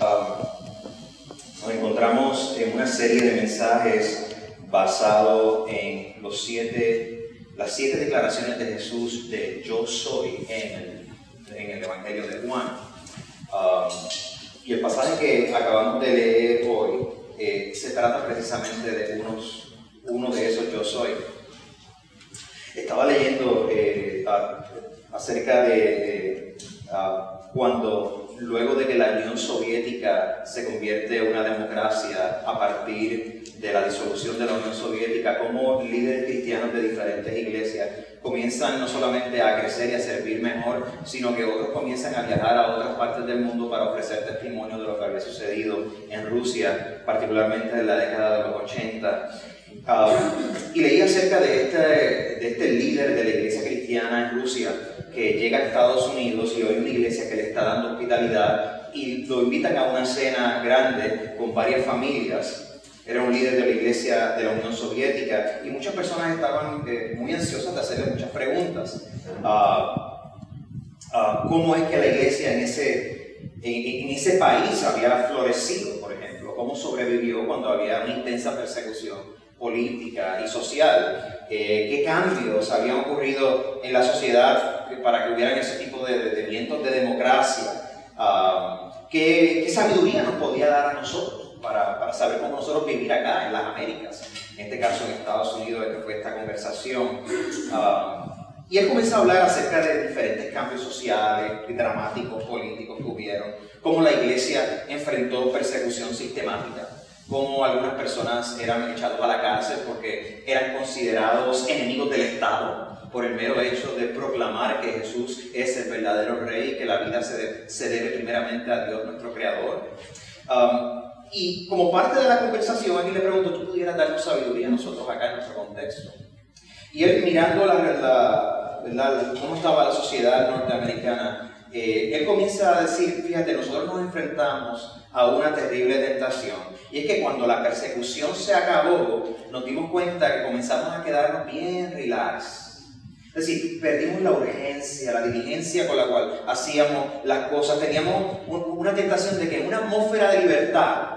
Ah, nos encontramos en una serie de mensajes basado en los siete, las siete declaraciones de Jesús de yo soy en el, en el Evangelio de Juan. Ah, y el pasaje que acabamos de leer hoy eh, se trata precisamente de unos, uno de esos yo soy. Estaba leyendo eh, acerca de cuando luego de que la Unión Soviética se convierte en una democracia a partir de la disolución de la Unión Soviética, como líderes cristianos de diferentes iglesias comienzan no solamente a crecer y a servir mejor, sino que otros comienzan a viajar a otras partes del mundo para ofrecer testimonio de lo que había sucedido en Rusia, particularmente en la década de los 80. Ah, y leí acerca de este, de este líder de la cristiana en Rusia que llega a Estados Unidos y hoy una iglesia que le está dando hospitalidad y lo invitan a una cena grande con varias familias. Era un líder de la iglesia de la Unión Soviética y muchas personas estaban eh, muy ansiosas de hacerle muchas preguntas. Ah, ah, ¿Cómo es que la iglesia en ese, en, en ese país había florecido, por ejemplo? ¿Cómo sobrevivió cuando había una intensa persecución? política y social, eh, qué cambios habían ocurrido en la sociedad para que hubieran ese tipo de, vientos de democracia, ah, ¿qué, sabiduría nos podía dar a nosotros para, saber cómo nosotros vivir acá en las Américas, en este caso en Estados Unidos, que fue esta conversación. Ah, y él comenzó a hablar acerca de diferentes cambios sociales, dramáticos, políticos que hubieron, cómo la iglesia enfrentó persecución sistemática cómo algunas personas eran echados a la cárcel porque eran considerados enemigos del Estado por el mero hecho de proclamar que Jesús es el verdadero rey y que la vida se, debe primeramente a Dios nuestro Creador. Um, y como parte de la conversación, aquí le pregunto, ¿tú pudieras darnos sabiduría a nosotros acá en nuestro contexto? Y él mirando la, cómo estaba la sociedad norteamericana, eh, él comienza a decir, fíjate, nosotros nos enfrentamos a una terrible tentación. Y es que cuando la persecución se acabó, nos dimos cuenta que comenzamos a quedarnos bien relax. Es decir, perdimos la urgencia, la diligencia con la cual hacíamos las cosas. Teníamos una tentación de que en una atmósfera de libertad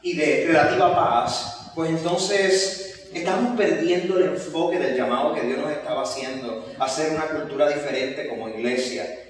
y de relativa paz, pues entonces estamos perdiendo el enfoque del llamado que Dios nos estaba haciendo a hacer una cultura diferente como iglesia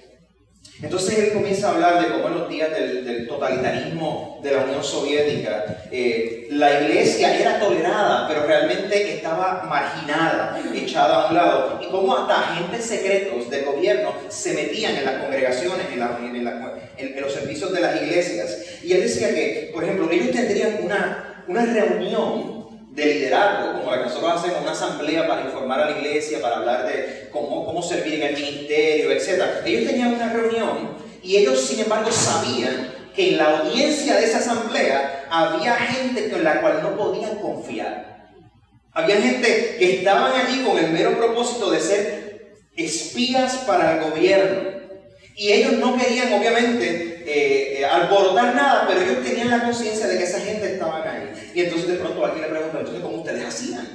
entonces él comienza a hablar de cómo en los días del, totalitarismo de la Unión Soviética, eh, la iglesia era tolerada, pero realmente estaba marginada, echada a un lado, y cómo hasta agentes secretos del gobierno se metían en las congregaciones, en, los servicios de las iglesias. Y él decía que, por ejemplo, ellos tendrían una, una reunión de liderazgo, como la que nosotros hacemos, una asamblea para informar a la iglesia, para hablar de cómo, cómo servir en el ministerio, etc. Ellos tenían una reunión y ellos, sin embargo, sabían que en la audiencia de esa asamblea había gente con la cual no podían confiar. Había gente que estaban allí con el mero propósito de ser espías para el gobierno. Y ellos no querían, obviamente, eh, eh, alborotar nada, pero ellos tenían la conciencia de que esa gente estaba. Y entonces de pronto alguien le pregunta, entonces, ¿cómo ustedes hacían?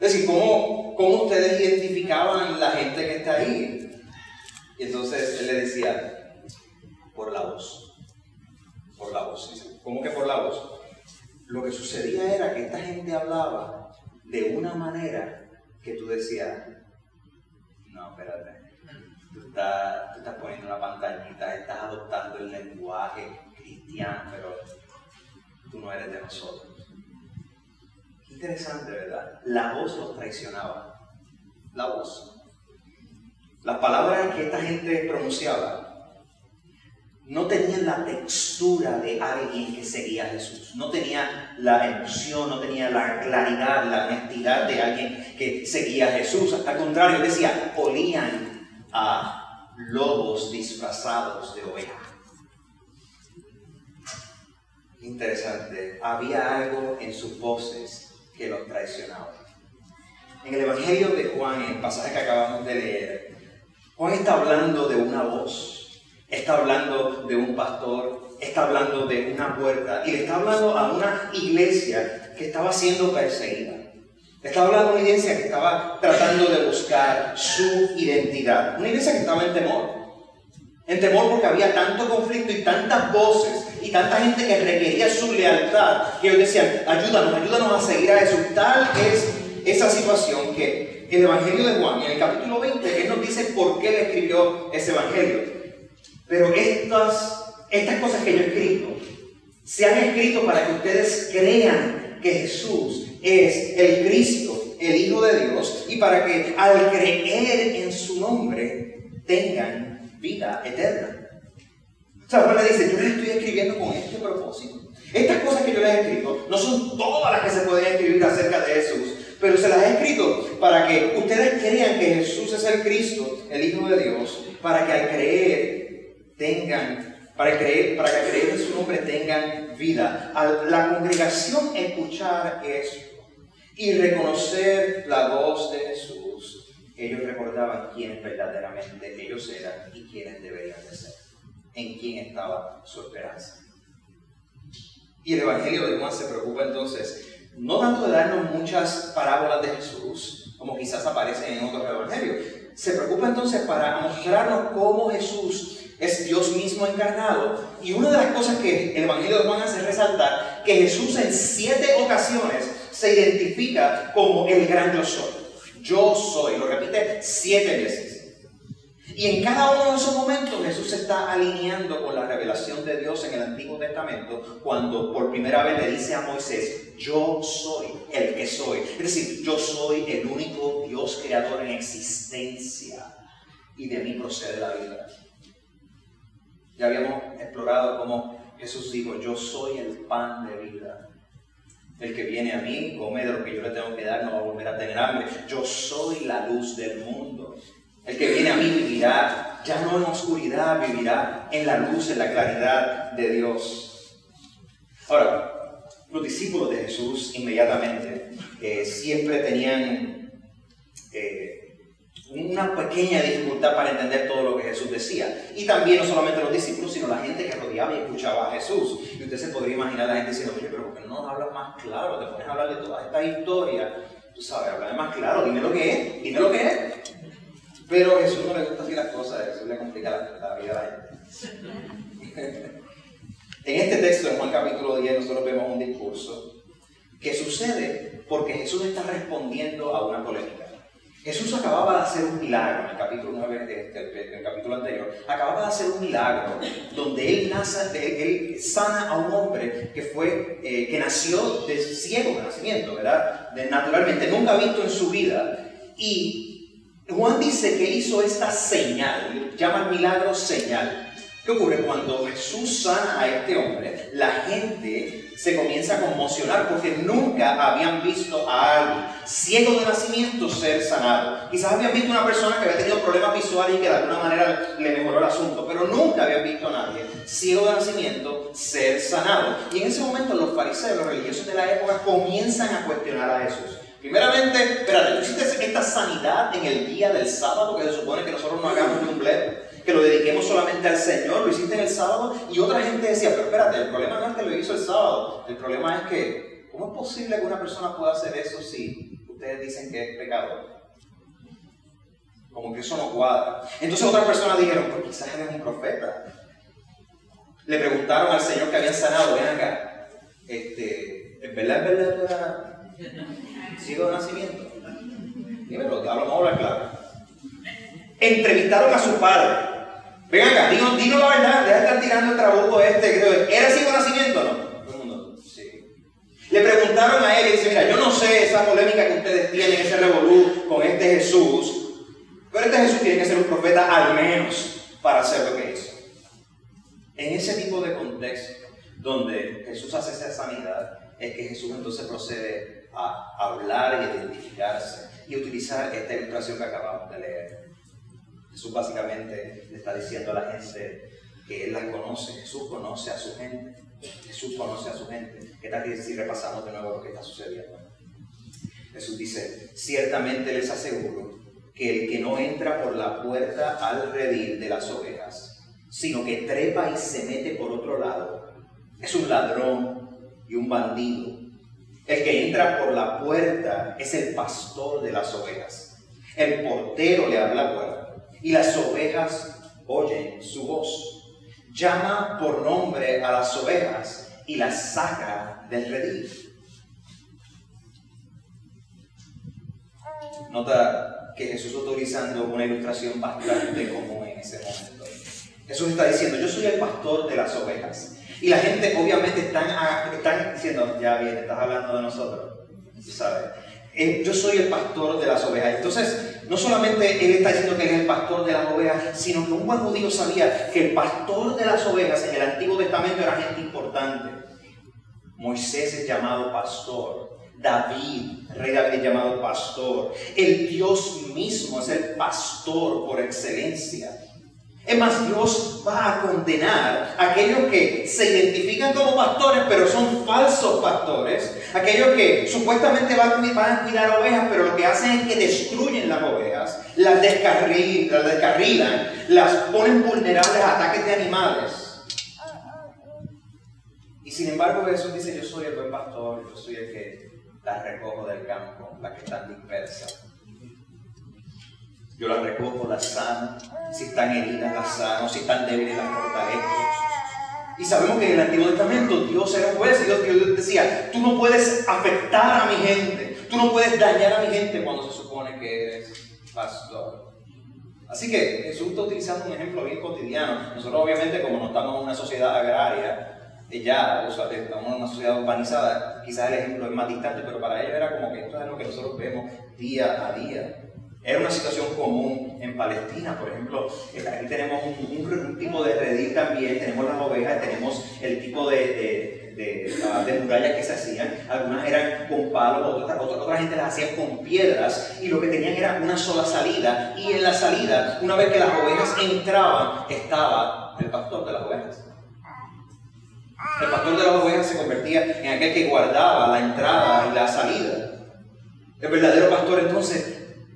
Es decir, ¿cómo, ¿cómo ustedes identificaban la gente que está ahí? Y entonces él le decía, por la voz. Por la voz. ¿Cómo que por la voz? Lo que sucedía era que esta gente hablaba de una manera que tú decías, no, espérate, tú estás, estás poniendo una pantallita, estás adoptando el lenguaje cristiano, pero tú no eres de nosotros. Interesante, ¿verdad? La voz los traicionaba. La voz. Las palabras que esta gente pronunciaba no tenían la textura de alguien que seguía a Jesús. No tenía la emoción, no tenía la claridad, la honestidad de alguien que seguía a Jesús. Al contrario, decía, olían a lobos disfrazados de oveja. Interesante, había algo en sus voces que los traicionaba. En el Evangelio de Juan, en el pasaje que acabamos de leer, Juan está hablando de una voz, está hablando de un pastor, está hablando de una puerta y le está hablando a una iglesia que estaba siendo perseguida. Estaba hablando de una iglesia que estaba tratando de buscar su identidad. Una iglesia que estaba en temor. En temor porque había tanto conflicto y tantas voces y tanta gente que requería su lealtad, que ellos decían, ayúdanos, ayúdanos a seguir a Jesús. Tal es esa situación que el Evangelio de Juan, en el capítulo 20, él nos dice por qué le escribió ese Evangelio. Pero estas, estas cosas que yo he escrito, se han escrito para que ustedes crean que Jesús es el Cristo, el Hijo de Dios, y para que al creer en su nombre tengan vida eterna. Juan le dice, yo les estoy escribiendo con este propósito. Estas cosas que yo les he escrito no son todas las que se pueden escribir acerca de Jesús, pero se las he escrito para que ustedes crean que Jesús es el Cristo, el Hijo de Dios, para que al creer tengan, para, creer, para que al creer en su nombre tengan vida. La congregación escuchar esto y reconocer la voz de Jesús, ellos recordaban quiénes verdaderamente ellos eran y quiénes deberían de ser, en quién estaba su esperanza. Y el Evangelio de Juan se preocupa entonces no tanto de darnos muchas parábolas de Jesús, como quizás aparecen en otros evangelios, se preocupa entonces para mostrarnos cómo Jesús es Dios mismo encarnado. Y una de las cosas que el Evangelio de Juan hace resaltar, que Jesús en siete ocasiones se identifica como el gran yo soy. Yo soy, lo repite siete veces. Y en cada uno de esos momentos Jesús se está alineando con la revelación de Dios en el Antiguo Testamento cuando por primera vez le dice a Moisés, yo soy el que soy. Es decir, yo soy el único Dios creador en existencia y de mí procede la vida. Ya habíamos explorado cómo Jesús dijo, yo soy el pan de vida. El que viene a mí, come de lo que yo le tengo que dar, no va a volver a tener hambre. Yo soy la luz del mundo. El que viene a mí vivirá, ya no en oscuridad, vivirá en la luz, en la claridad de Dios. Ahora, los discípulos de Jesús inmediatamente eh, siempre tenían eh, una pequeña dificultad para entender todo lo que Jesús decía. Y también no solamente los discípulos, sino la gente que rodeaba y escuchaba a Jesús. Y usted se podría imaginar a la gente diciendo, oye, pero ¿por qué no hablas más claro? Te pones a hablar de toda esta historia. Tú sabes, hablar más claro, dime lo que es, dime lo que es. Pero a Jesús no le gusta así las cosas, Jesús le complica la, vida a la gente. en este texto, en Juan capítulo 10, nosotros vemos un discurso que sucede porque Jesús está respondiendo a una polémica. Jesús acababa de hacer un milagro en el capítulo 9, del, capítulo anterior. Acababa de hacer un milagro donde él, él sana a un hombre que, fue, eh, que nació de ciego de nacimiento, ¿verdad? De, naturalmente, nunca visto en su vida. Y Juan dice que hizo esta señal, llama el milagro señal. ¿Qué ocurre? Cuando Jesús sana a este hombre, la gente se comienza a conmocionar porque nunca habían visto a alguien ciego de nacimiento ser sanado. Quizás habían visto una persona que había tenido problemas visuales y que de alguna manera le mejoró el asunto, pero nunca habían visto a nadie ciego de nacimiento ser sanado. Y en ese momento los fariseos, los religiosos de la época, comienzan a cuestionar a Jesús. Primeramente, espérate, tú hiciste esta sanidad en el día del sábado, que se supone que nosotros no hagamos bledo, que lo dediquemos solamente al Señor, lo hiciste en el sábado, y otra gente decía, pero espérate, el problema no es que lo hizo el sábado, el problema es que, ¿cómo es posible que una persona pueda hacer eso si ustedes dicen que es pecado? Como que eso no cuadra. Entonces otras personas dijeron, pues quizás eres un profeta. Le preguntaron al Señor que habían sanado, ven acá, este, ¿es verdad, es verdad, sigo de nacimiento. Dímelo, que hablamos hablar claro. Entrevistaron a su padre. Ven acá, dinos, la verdad, deja de estar tirando el trabuco este. ¿Era sigo de nacimiento o no? Todo el sí. Le preguntaron a él y dice, mira, yo no sé esa polémica que ustedes tienen, ese revolú con este Jesús, pero este Jesús tiene que ser un profeta al menos para hacer lo que hizo. En ese tipo de contexto, donde Jesús hace esa sanidad, es que Jesús entonces procede a hablar y identificarse y utilizar esta ilustración que acabamos de leer. Jesús básicamente le está diciendo a la gente que Él las conoce, Jesús conoce a su gente, Jesús conoce a su gente. ¿Qué tal si repasamos de nuevo lo que está sucediendo? Jesús dice, ciertamente les aseguro que el que no entra por la puerta al redil de las ovejas, sino que trepa y se mete por otro lado, es un ladrón y un bandido. El que entra por la puerta es el pastor de las ovejas. El portero le abre la puerta y las ovejas oyen su voz. Llama por nombre a las ovejas y las saca del redil. Nota que Jesús está una ilustración bastante común en ese momento. Jesús está diciendo, yo soy el pastor de las ovejas. Y la gente obviamente están, están diciendo, ya viene, estás hablando de nosotros. ¿Sabes? Eh, yo soy el pastor de las ovejas. Entonces, no solamente él está diciendo que él es el pastor de las ovejas, sino que un buen judío sabía que el pastor de las ovejas en el Antiguo Testamento era gente importante. Moisés es llamado pastor. David, rey David es llamado pastor. El Dios mismo es el pastor por excelencia. Es más, Dios va a condenar a aquellos que se identifican como pastores, pero son falsos pastores. Aquellos que supuestamente van, a cuidar ovejas, pero lo que hacen es que destruyen las ovejas, las, descarrilan, las ponen vulnerables a ataques de animales. Y sin embargo Jesús dice, yo soy el buen pastor, yo soy el que las recojo del campo, las que están dispersas. Yo las recojo, las sano. Si están heridas, las sano. Si están débiles, las fortalezco. Y sabemos que en el Antiguo Testamento Dios era juez y Dios, decía, tú no puedes afectar a mi gente, tú no puedes dañar a mi gente cuando se supone que eres pastor. Así que Jesús está utilizando un ejemplo bien cotidiano. Nosotros obviamente como no estamos en una sociedad agraria, eh, ya o sea, estamos en una sociedad urbanizada, quizás el ejemplo es más distante, pero para ellos era como que esto es lo que nosotros vemos día a día. Era una situación común en Palestina, por ejemplo, aquí tenemos un, tipo de redil también, tenemos las ovejas, tenemos el tipo de, de, ah, murallas que se hacían, algunas eran con palos, otra, otra, gente las hacía con piedras y lo que tenían era una sola salida y en la salida, una vez que las ovejas entraban, estaba el pastor de las ovejas. El pastor de las ovejas se convertía en aquel que guardaba la entrada y la salida. El verdadero pastor entonces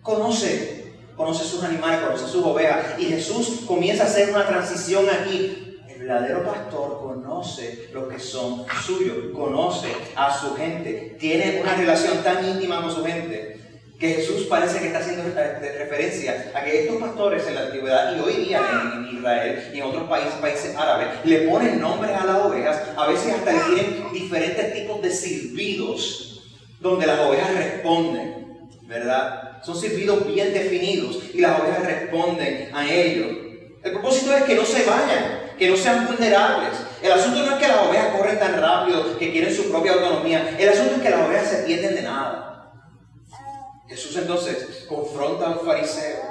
conoce, conoce sus animales, conoce sus ovejas. Y Jesús comienza a hacer una transición aquí. El verdadero pastor conoce lo que son suyos, conoce a su gente, tiene una relación tan íntima con su gente que Jesús parece que está haciendo referencia a que estos pastores en la antigüedad y hoy día en, Israel y en otros países, países árabes, le ponen nombres a las ovejas, a veces hasta le tienen diferentes tipos de silbidos donde las ovejas responden, ¿verdad? Son silbidos bien definidos y las ovejas responden a ellos. El propósito es que no se vayan, que no sean vulnerables. El asunto no es que las ovejas corren tan rápido que quieren su propia autonomía. El asunto es que las ovejas se pierden de nada. Jesús entonces confronta a los fariseos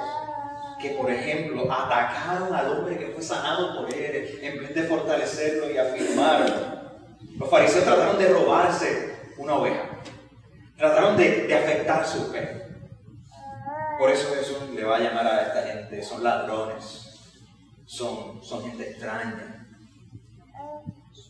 que, por ejemplo, atacaron al hombre que fue sanado por él en vez de fortalecerlo y afirmarlo. Los fariseos trataron de robarse una oveja. Trataron de, de afectar su fe. Por eso Jesús le va a llamar a esta gente, son ladrones, son, son gente extraña.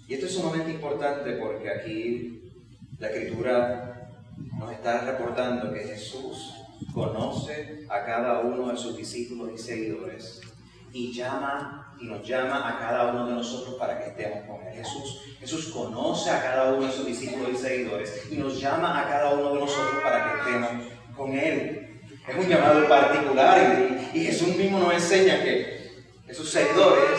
Y esto es sumamente importante porque aquí la escritura nos está reportando que Jesús conoce a cada uno de sus discípulos y seguidores y llama y nos llama a cada uno de nosotros para que estemos con Él. Jesús, Jesús conoce a cada uno de sus discípulos y seguidores y nos llama a cada uno de nosotros para que estemos con Él. Es un llamado particular y, Jesús mismo nos enseña que, sus seguidores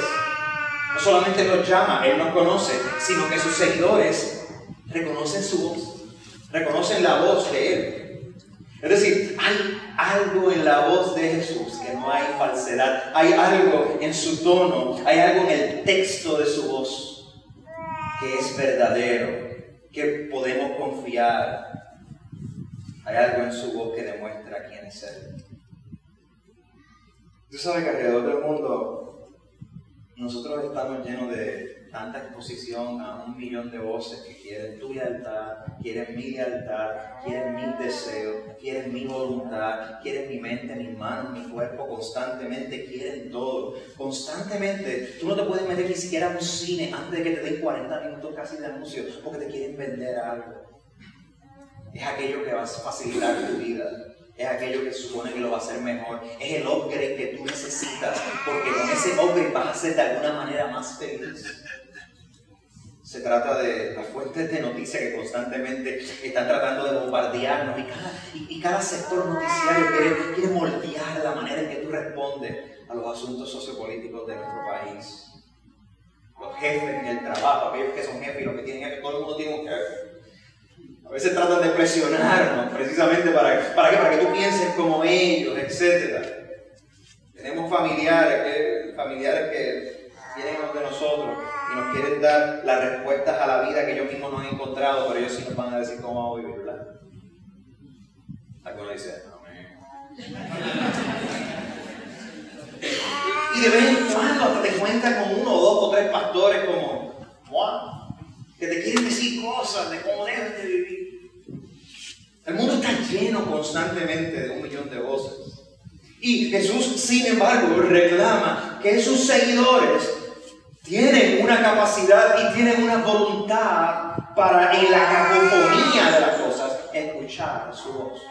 no solamente los llama, Él nos conoce, sino que sus seguidores reconocen su voz, reconocen la voz de Él. Es decir, hay algo en la voz de Jesús que no hay falsedad, hay algo en su tono, hay algo en el texto de su voz que es verdadero, que podemos confiar, hay algo en su voz que demuestra quién es Él. Tú sabes que alrededor del mundo nosotros estamos llenos de tanta exposición a un millón de voces que quieren tu lealtad, quieren mi lealtad, quieren mis deseos, quieren mi voluntad, quieren mi mente, mis manos, mi cuerpo, constantemente quieren todo. Constantemente, tú no te puedes meter ni siquiera a un cine antes de que te den 40 minutos casi de anuncio porque te quieren vender algo es aquello que va a facilitar tu vida, es aquello que supone que lo va a hacer mejor, es el upgrade que tú necesitas, porque con ese upgrade vas a ser de alguna manera más feliz. Se trata de las fuentes de noticias que constantemente están tratando de bombardearnos y cada, y, cada sector noticiario quiere, quiere moldear la manera en que tú respondes a los asuntos sociopolíticos de nuestro país. Los jefes en el trabajo, aquellos que son jefes y los que tienen jefes, todo el mundo tiene un jefe. A veces tratan de presionarnos precisamente para, ¿para, para que tú pienses como ellos, etc. Tenemos familiares que, familiares que vienen de nosotros y nos quieren dar las respuestas a la vida que ellos mismos no han encontrado, pero ellos sí nos van a decir cómo vamos a vivir, ¿verdad? Algunos dicen, y de vez en cuando hasta te cuentas con uno o dos o tres pastores como Juan, que te quieren decir cosas de cómo debes de vivir. El mundo está lleno constantemente de un millón de voces. Y Jesús, sin embargo, reclama que sus seguidores tienen una capacidad y tienen una voluntad para en la cacofonía de las cosas escuchar su voz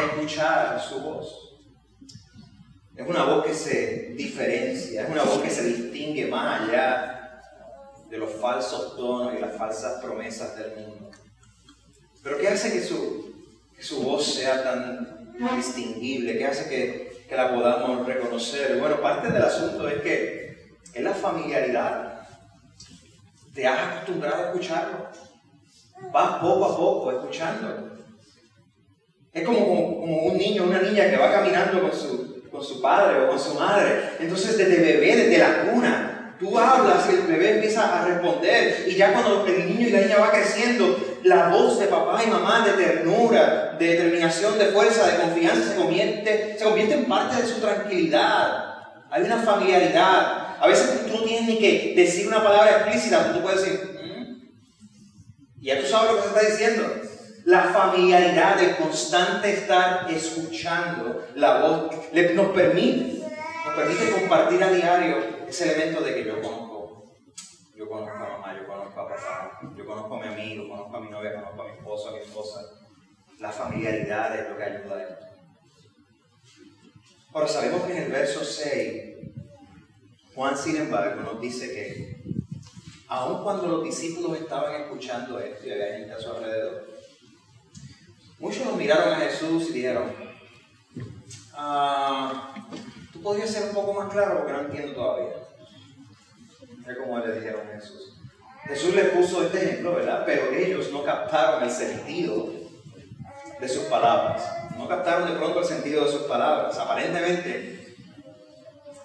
escuchar su voz. Es una voz que se diferencia, es una voz que se distingue más allá de los falsos tonos y las falsas promesas del mundo. Pero ¿qué hace que su, su voz sea tan distinguible? ¿Qué hace que, que la podamos reconocer? Bueno, parte del asunto es que es la familiaridad. Te has acostumbrado a escucharlo. Vas poco a poco escuchándolo. Es como, como, un niño, una niña que va caminando con su, con su padre o con su madre. Entonces desde bebé, desde la cuna, tú hablas y el bebé empieza a responder. Y ya cuando el niño y la niña va creciendo, la voz de papá y mamá de ternura, de determinación, de fuerza, de confianza se convierte, se convierte en parte de su tranquilidad. Hay una familiaridad. A veces tú no tienes ni que decir una palabra explícita, tú puedes decir, mm". y ya tú sabes lo que se está diciendo la familiaridad, el constante estar escuchando la voz, nos permite, nos permite compartir a diario ese elemento de que yo conozco, yo conozco a mamá, yo conozco a papá, yo conozco a mi amigo, conozco a mi novia, conozco a mi esposo, a mi esposa. La familiaridad es lo que ayuda a esto. Ahora sabemos que en el verso 6, Juan sin embargo nos dice que aun cuando los discípulos estaban escuchando esto y había gente a su alrededor, Muchos nos miraron a Jesús y dijeron, ah, tú podrías ser un poco más claro porque no entiendo todavía. Es como le dijeron a Jesús. Jesús les puso este ejemplo, ¿verdad? Pero ellos no captaron el sentido de sus palabras. No captaron de pronto el sentido de sus palabras. Aparentemente,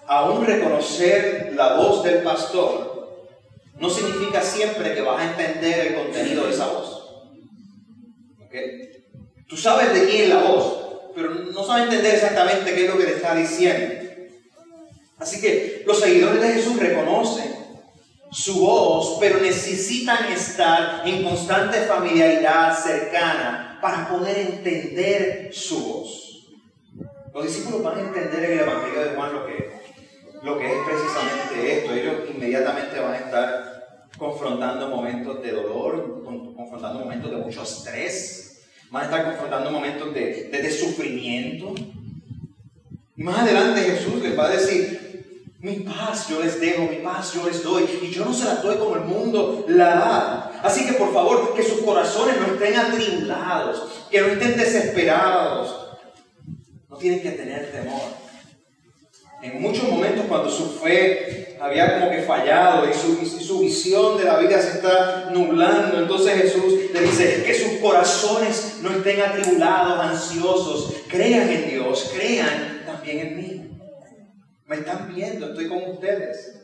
aún reconocer la voz del pastor no significa siempre que vas a entender el contenido de esa voz. ¿Ok? Tú sabes de quién es la voz, pero no sabes entender exactamente qué es lo que te está diciendo. Así que los seguidores de Jesús reconocen su voz, pero necesitan estar en constante familiaridad cercana para poder entender su voz. Los discípulos van a entender en el Evangelio de Juan lo que, lo que es precisamente esto. Ellos inmediatamente van a estar confrontando momentos de dolor, confrontando momentos de mucho estrés, van a estar confrontando momentos de, de, sufrimiento. Más adelante Jesús les va a decir, mi paz yo les dejo, mi paz yo les doy, y yo no se la doy como el mundo la da. Así que por favor, que sus corazones no estén atribulados, que no estén desesperados. No tienen que tener temor. En muchos momentos cuando su fe había como que fallado y su, su, visión de la vida se está nublando, entonces Jesús le dice que sus corazones no estén atribulados, ansiosos, crean en Dios, crean también en mí. Me están viendo, estoy con ustedes.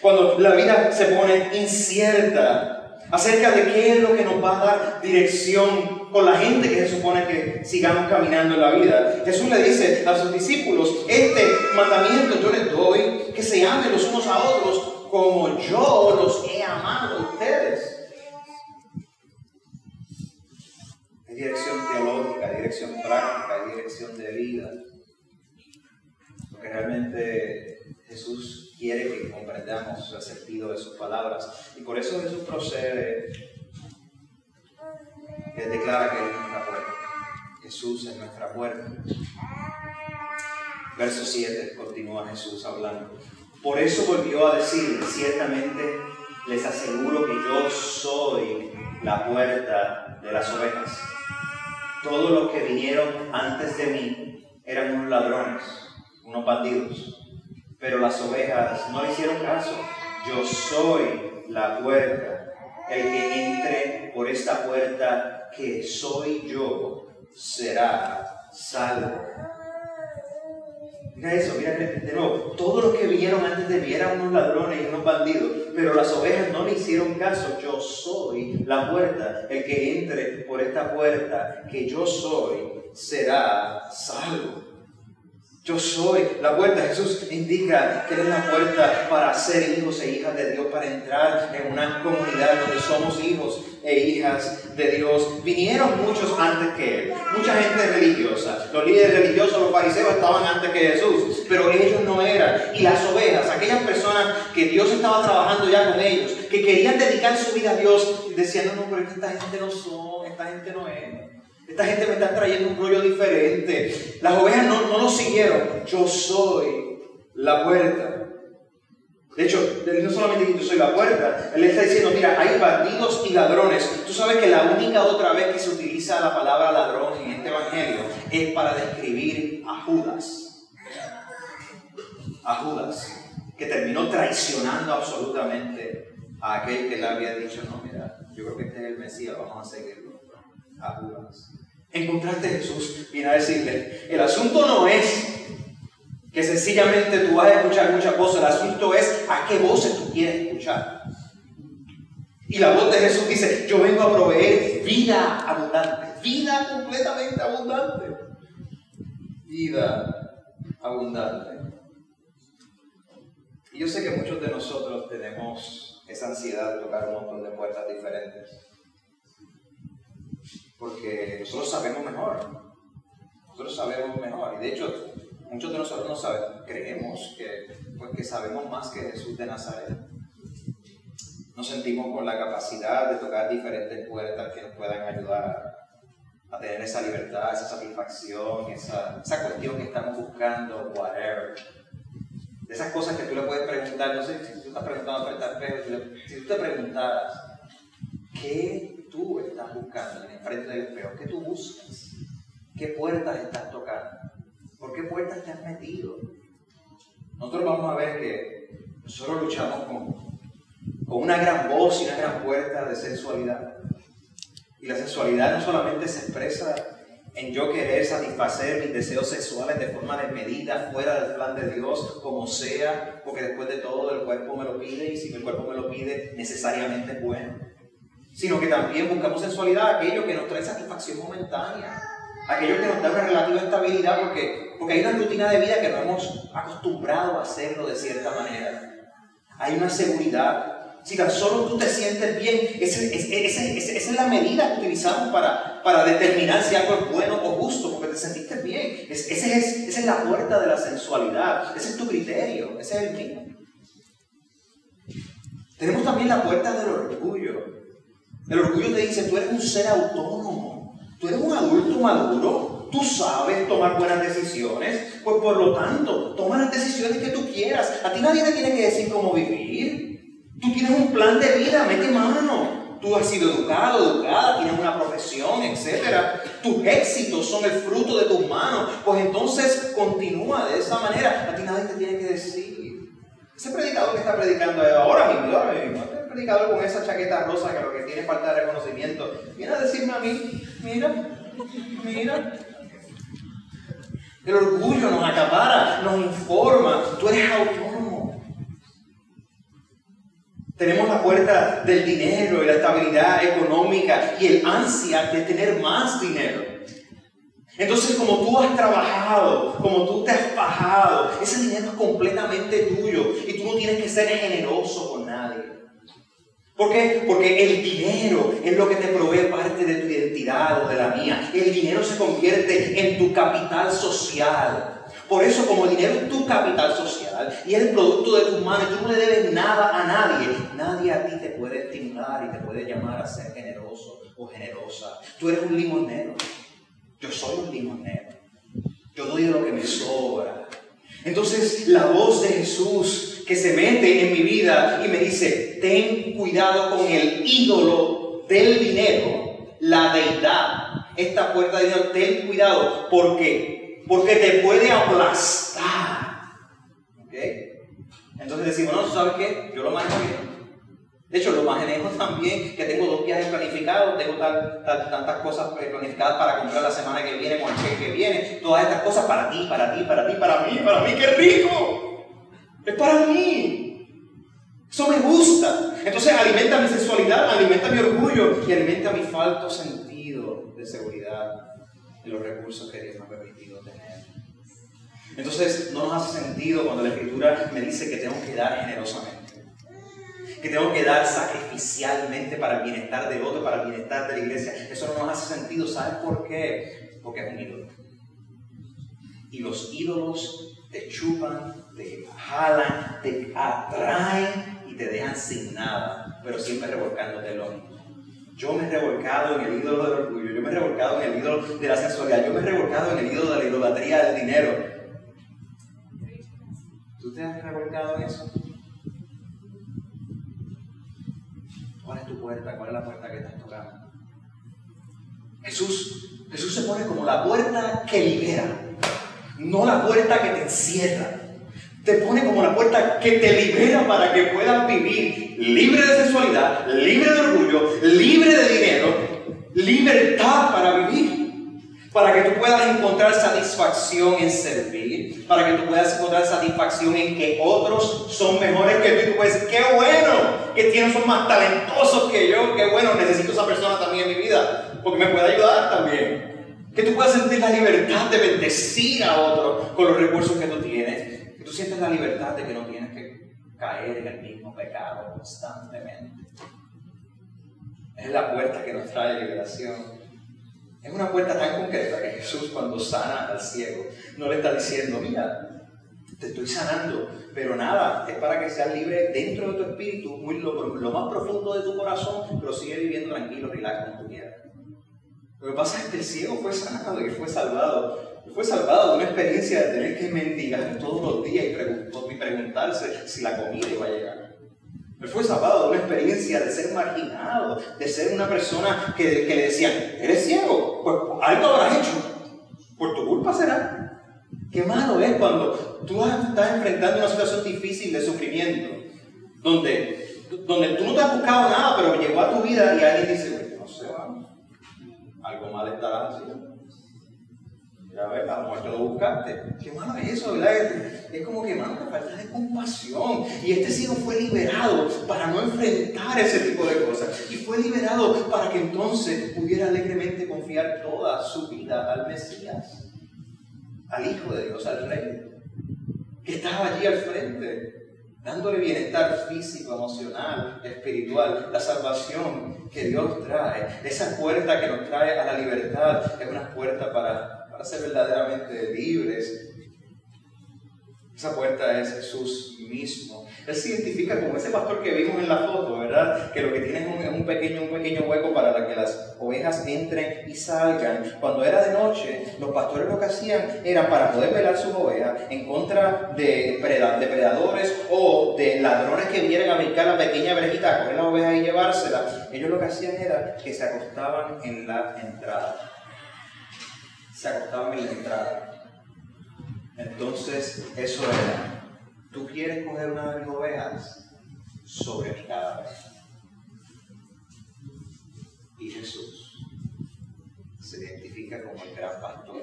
Cuando la vida se pone incierta, acerca de qué es lo que nos va a dar dirección con la gente que se supone que sigamos caminando en la vida. Jesús le dice a sus discípulos, este mandamiento yo les doy, que se amen los unos a otros como yo los he amado a ustedes. Hay dirección teológica, dirección práctica, hay dirección de vida. Realmente Jesús quiere que comprendamos el sentido de sus palabras. Y por eso Jesús procede, Él declara que Él es nuestra puerta. Jesús es nuestra puerta. Verso 7 continúa Jesús hablando. Por eso volvió a decir, ciertamente les aseguro que yo soy la puerta de las ovejas. Todos los que vinieron antes de mí eran unos ladrones unos bandidos. Pero las ovejas no le hicieron caso. Yo soy la puerta. El que entre por esta puerta que soy yo será salvo. Mira eso, mira de nuevo. Todos los que vinieron antes de mí eran unos ladrones y unos bandidos, pero las ovejas no me hicieron caso. Yo soy la puerta. El que entre por esta puerta que yo soy será salvo. Yo soy la puerta. Jesús indica que es la puerta para ser hijos e hijas de Dios, para entrar en una comunidad donde somos hijos e hijas de Dios. Vinieron muchos antes que Él, mucha gente religiosa. Los líderes religiosos, los fariseos estaban antes que Jesús, pero ellos no eran. Y las ovejas, aquellas personas que Dios estaba trabajando ya con ellos, que querían dedicar su vida a Dios, decían, no, no, pero esta gente no son, esta gente no es. Esta gente me está trayendo un rollo diferente. Las ovejas no, no lo siguieron. Yo soy la puerta. De hecho, no solamente yo soy la puerta, él está diciendo, mira, hay bandidos y ladrones. Tú sabes que la única otra vez que se utiliza la palabra ladrón en este evangelio es para describir a Judas. A Judas, que terminó traicionando absolutamente a aquel que le había dicho, no, mira, yo creo que este es el Mesías, vamos a seguirlo. A Judas encontraste Jesús, viene a decirle, el asunto no es que sencillamente tú vas a escuchar muchas cosas, el asunto es a qué voces tú quieres escuchar. Y la voz de Jesús dice, yo vengo a proveer vida abundante, vida completamente abundante, vida abundante. Y yo sé que muchos de nosotros tenemos esa ansiedad de tocar un montón de puertas diferentes porque nosotros sabemos mejor. Nosotros sabemos mejor. Y de hecho, muchos de nosotros no sabemos, creemos que, pues, que sabemos más que Jesús de Nazaret. Nos sentimos con la capacidad de tocar diferentes puertas que nos puedan ayudar a, tener esa libertad, esa satisfacción, esa, esa cuestión que estamos buscando, whatever. De esas cosas que tú le puedes preguntar, no sé si tú estás preguntando espejo, si tú te preguntaras, ¿qué tú estás buscando en el frente del espejo? ¿Qué tú buscas? ¿Qué puertas estás tocando? ¿Por qué puertas te has metido? Nosotros vamos a ver que nosotros luchamos con, con una gran voz y una gran puerta de sensualidad. Y la sensualidad no solamente se expresa en yo querer satisfacer mis deseos sexuales de forma desmedida, fuera del plan de Dios, como sea, porque después de todo el cuerpo me lo pide y si el cuerpo me lo pide, necesariamente es bueno sino que también buscamos sensualidad, aquello que nos trae satisfacción momentánea, aquello que nos da una relativa estabilidad, porque, porque hay una rutina de vida que no hemos acostumbrado a hacerlo de cierta manera. Hay una seguridad. Si tan solo tú te sientes bien, esa, es la medida que utilizamos para, para determinar si algo es bueno o justo, porque te sentiste bien. esa es la puerta de la sensualidad, ese es tu criterio, ese es el mío. Tenemos también la puerta del orgullo. El orgullo te dice, tú eres un ser autónomo, tú eres un adulto maduro, tú sabes tomar buenas decisiones, pues por lo tanto, toma las decisiones que tú quieras. A ti nadie te tiene que decir cómo vivir. Tú tienes un plan de vida, mete mano. Tú has sido educado, educada, tienes una profesión, etc. Tus éxitos son el fruto de tus manos. Pues entonces continúa de esa manera. A ti nadie te tiene que decir. Ese predicador que está predicando ahora mismo, ahora mismo, con esa chaqueta rosa que lo que tiene falta de reconocimiento, viene a decirme a mí, mira, mira. El orgullo nos acapara, nos informa, tú eres autónomo. Tenemos la puerta del dinero y la estabilidad económica y el ansia de tener más dinero. Entonces, como tú has trabajado, como tú te has bajado, ese dinero es completamente tuyo y tú no tienes que ser generoso con nadie. ¿Por qué? Porque el dinero es lo que te provee parte de tu identidad o de la mía. El dinero se convierte en tu capital social. Por eso, como el dinero es tu capital social y es el producto de tus manos, tú no le debes nada a nadie. Nadie a ti te puede estimular y te puede llamar a ser generoso o generosa. Tú eres un limonero. Yo soy un limonero. Yo doy de lo que me sobra. Entonces, la voz de Jesús que se mete en mi vida y me dice, ten cuidado con el ídolo del dinero, la deidad. Esta puerta de Dios, ten cuidado. ¿Por qué? Porque te puede aplastar. Entonces decimos, no, ¿sabes qué? Yo lo manejo bien. De hecho, lo manejo también, que tengo dos viajes planificados, tengo tantas cosas planificadas para comprar la semana que viene, con el cheque que viene, todas estas cosas para ti, para ti, para ti, para mí, para mí, qué rico. Es para mí. Eso me gusta. Entonces alimenta mi sexualidad, alimenta mi orgullo y alimenta mi falto sentido de seguridad de los recursos que Dios me ha permitido tener. Entonces no nos hace sentido cuando la escritura me dice que tengo que dar generosamente que tengo que dar sacrificialmente para el bienestar del otro, para el bienestar de la iglesia. Eso no nos hace sentido. ¿Sabes por qué? Porque es un ídolo. Y los ídolos te chupan, te jalan, te atraen y te dejan sin nada, pero siempre revolcándote lo mismo. Yo me he revolcado en el ídolo del orgullo, yo me he revolcado en el ídolo de la sensualidad, yo me he revolcado en el ídolo de la idolatría del dinero. ¿Tú te has revolcado en eso? ¿Cuál es tu puerta? ¿Cuál es la puerta que estás tocando? Jesús, Jesús se pone como la puerta que libera, no la puerta que te encierra. Te pone como la puerta que te libera para que puedas vivir libre de sexualidad, libre de orgullo, libre de dinero, libertad para vivir para que tú puedas encontrar satisfacción en servir, para que tú puedas encontrar satisfacción en que otros son mejores que tú y tú puedes decir, qué bueno, que tienen, son más talentosos que yo, qué bueno, necesito esa persona también en mi vida, porque me puede ayudar también. Que tú puedas sentir la libertad de bendecir a otros con los recursos que tú tienes, que tú sientes la libertad de que no tienes que caer en el mismo pecado constantemente. Es la puerta que nos trae liberación. Es una puerta tan concreta que Jesús cuando sana al ciego no le está diciendo, mira, te estoy sanando, pero nada, es para que seas libre dentro de tu espíritu, muy lo, lo más profundo de tu corazón, pero sigue viviendo tranquilo, relax como tú quieras. Lo que pasa es que el ciego fue sanado y fue salvado. Fue salvado de una experiencia de tener que mendigar todos los días y, y preguntarse si la comida iba a llegar. Él fue salvado de una experiencia de ser marginado, de ser una persona que, le decían, eres ciego, pues algo habrás hecho, por tu culpa será. Qué malo es cuando tú estás enfrentando una situación difícil de sufrimiento, donde, donde tú no te has buscado nada, pero llegó a tu vida y alguien dice, no sé, vamos, algo mal estará haciendo. Ya ves, a lo mejor te lo buscaste. Qué malo es eso, ¿verdad? Es como que, mano, falta de compasión. Y este ciego fue liberado para no enfrentar ese tipo de cosas. Y fue liberado para que entonces pudiera alegremente confiar toda su vida al Mesías, al Hijo de Dios, al Rey, que estaba allí al frente dándole bienestar físico, emocional, espiritual, la salvación que Dios trae, esa puerta que nos trae a la libertad, es una puerta para para ser verdaderamente libres. Esa puerta es Jesús mismo. Él se identifica como ese pastor que vimos en la foto, ¿verdad? Que lo que tiene es un, pequeño, un pequeño hueco para que las ovejas entren y salgan. Cuando era de noche, los pastores lo que hacían era para poder velar sus ovejas en contra de depredadores o de ladrones que vienen a brincar la pequeña brejita, coger la oveja y llevársela. Ellos lo que hacían era que se acostaban en la entrada se acostaban en la entrada. Entonces, eso era, tú quieres coger una de mis ovejas sobre mi cadáver. Y Jesús se identifica como el gran pastor.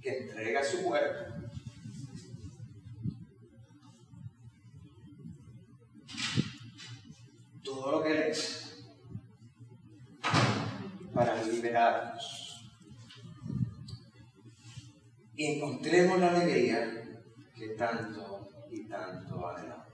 Que entrega su cuerpo todo lo que Él es para liberarnos. Encontremos la alegría que tanto y tanto anhelamos.